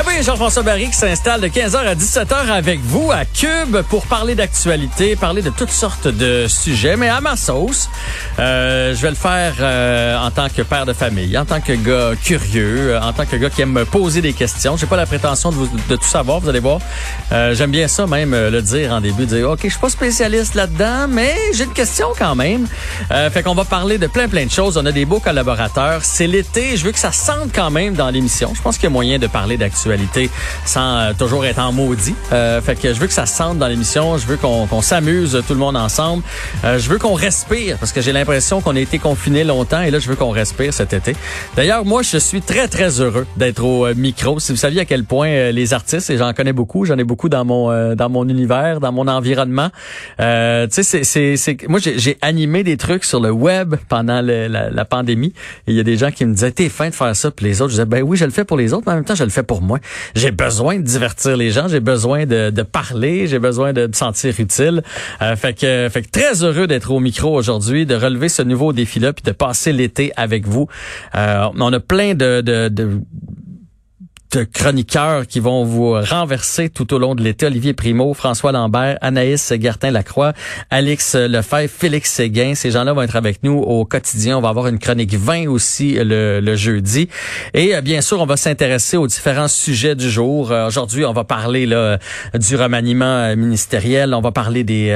Ah oui, Jean-François Barry qui s'installe de 15h à 17h avec vous à Cube pour parler d'actualité, parler de toutes sortes de sujets, mais à ma sauce. Euh, je vais le faire euh, en tant que père de famille, en tant que gars curieux, euh, en tant que gars qui aime me poser des questions. J'ai pas la prétention de, vous- de tout savoir, vous allez voir. Euh, J'aime bien ça même euh, le dire en début, dire OK, je suis pas spécialiste là-dedans, mais j'ai une question quand même. Euh, fait qu'on va parler de plein plein de choses. On a des beaux collaborateurs. C'est l'été, je veux que ça sente quand même dans l'émission. Je pense qu'il y a moyen de parler d'actualité sans euh, toujours être en maudit. Euh, fait que je veux que ça sente dans l'émission. Je veux qu'on qu'on s'amuse euh, tout le monde ensemble. Euh, je veux qu'on respire parce que j'ai l'impression qu'on a été confinés longtemps et là je veux qu'on respire cet été. D'ailleurs, moi je suis très très heureux d'être au euh, micro. Si vous saviez à quel point les artistes et j'en connais beaucoup, j'en ai beaucoup dans mon dans mon univers, dans mon environnement. Euh, tu sais, c'est c'est moi j'ai animé des trucs sur le web pendant le- la, la pandémie. Et il y a des gens qui me disaient t'es fin de faire ça, puis les autres je disais ben oui je le fais pour les autres, mais en même temps je le fais pour moi. J'ai besoin de divertir les gens, j'ai besoin de, parler, j'ai besoin de me sentir utile. Euh, fait que fait que très heureux d'être au micro aujourd'hui, de relever ce nouveau défi là, puis de passer l'été avec vous. Euh, on a plein de de chroniqueurs qui vont vous renverser tout au long de l'été. Olivier Primo, François Lambert, Anaïs Gertin-Lacroix, Alex Lefebvre, Félix Séguin. Ces gens-là vont être avec nous au quotidien. On va avoir une chronique 20 aussi le, le jeudi. Et euh, bien sûr, on va s'intéresser aux différents sujets du jour. Euh, Aujourd'hui, on va parler là, du remaniement euh, ministériel. On va parler des,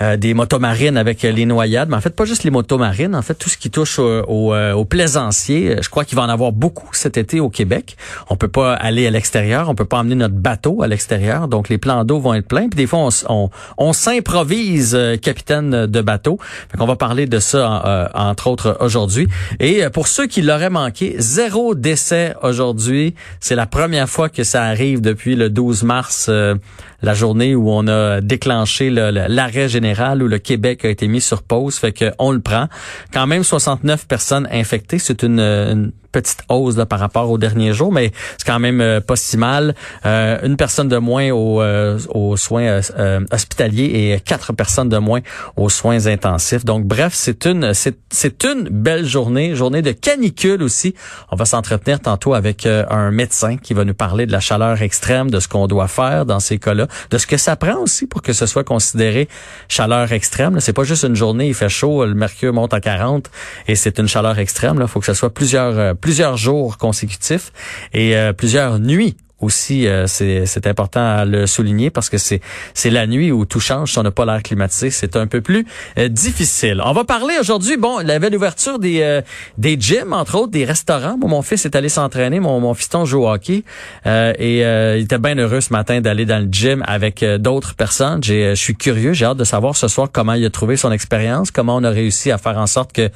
euh, des motomarines avec les noyades. Mais en fait, pas juste les motomarines. En fait, tout ce qui touche au, au, aux plaisanciers. Je crois qu'il va en avoir beaucoup cet été au Québec. On peut pas aller à l'extérieur, on peut pas emmener notre bateau à l'extérieur, donc les plans d'eau vont être pleins. Puis des fois, on, on, on s'improvise euh, capitaine de bateau. Fait qu'on va parler de ça, euh, entre autres, aujourd'hui. Et euh, pour ceux qui l'auraient manqué, zéro décès aujourd'hui. C'est la première fois que ça arrive depuis le 12 mars, euh, la journée où on a déclenché le- le- l'arrêt général, où le Québec a été mis sur pause. Fait que on le prend. Quand même 69 personnes infectées. C'est une, une petite hausse là, par rapport aux derniers jours, mais c'est quand même euh, pas si mal. Euh, une personne de moins aux, euh, aux soins euh, euh, hospitaliers et quatre personnes de moins aux soins intensifs. Donc bref, c'est une c'est une belle journée, journée de canicule aussi. On va s'entretenir tantôt avec un médecin qui va nous parler de la chaleur extrême, de ce qu'on doit faire dans ces cas-là, de ce que ça prend aussi pour que ce soit considéré chaleur extrême. C'est pas juste une journée, il fait chaud, le mercure monte à 40 et c'est une chaleur extrême. Il faut que ce soit plusieurs plusieurs jours consécutifs et euh, plusieurs nuits aussi, euh, c'est important à le souligner parce que c'est la nuit où tout change. Si on n'a pas l'air climatisé, c'est un peu plus euh, difficile. On va parler aujourd'hui, bon, la belle ouverture des euh, des gyms, entre autres, des restaurants. Moi, mon fils est allé s'entraîner, mon, mon fiston joue au hockey euh, et euh, il était bien heureux ce matin d'aller dans le gym avec euh, d'autres personnes. Je suis curieux, j'ai hâte de savoir ce soir comment il a trouvé son expérience, comment on a réussi à faire en sorte que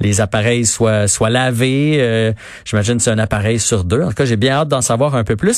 les appareils soient soient lavés. Euh, J'imagine c'est un appareil sur deux. En tout cas, j'ai bien hâte d'en savoir un peu plus.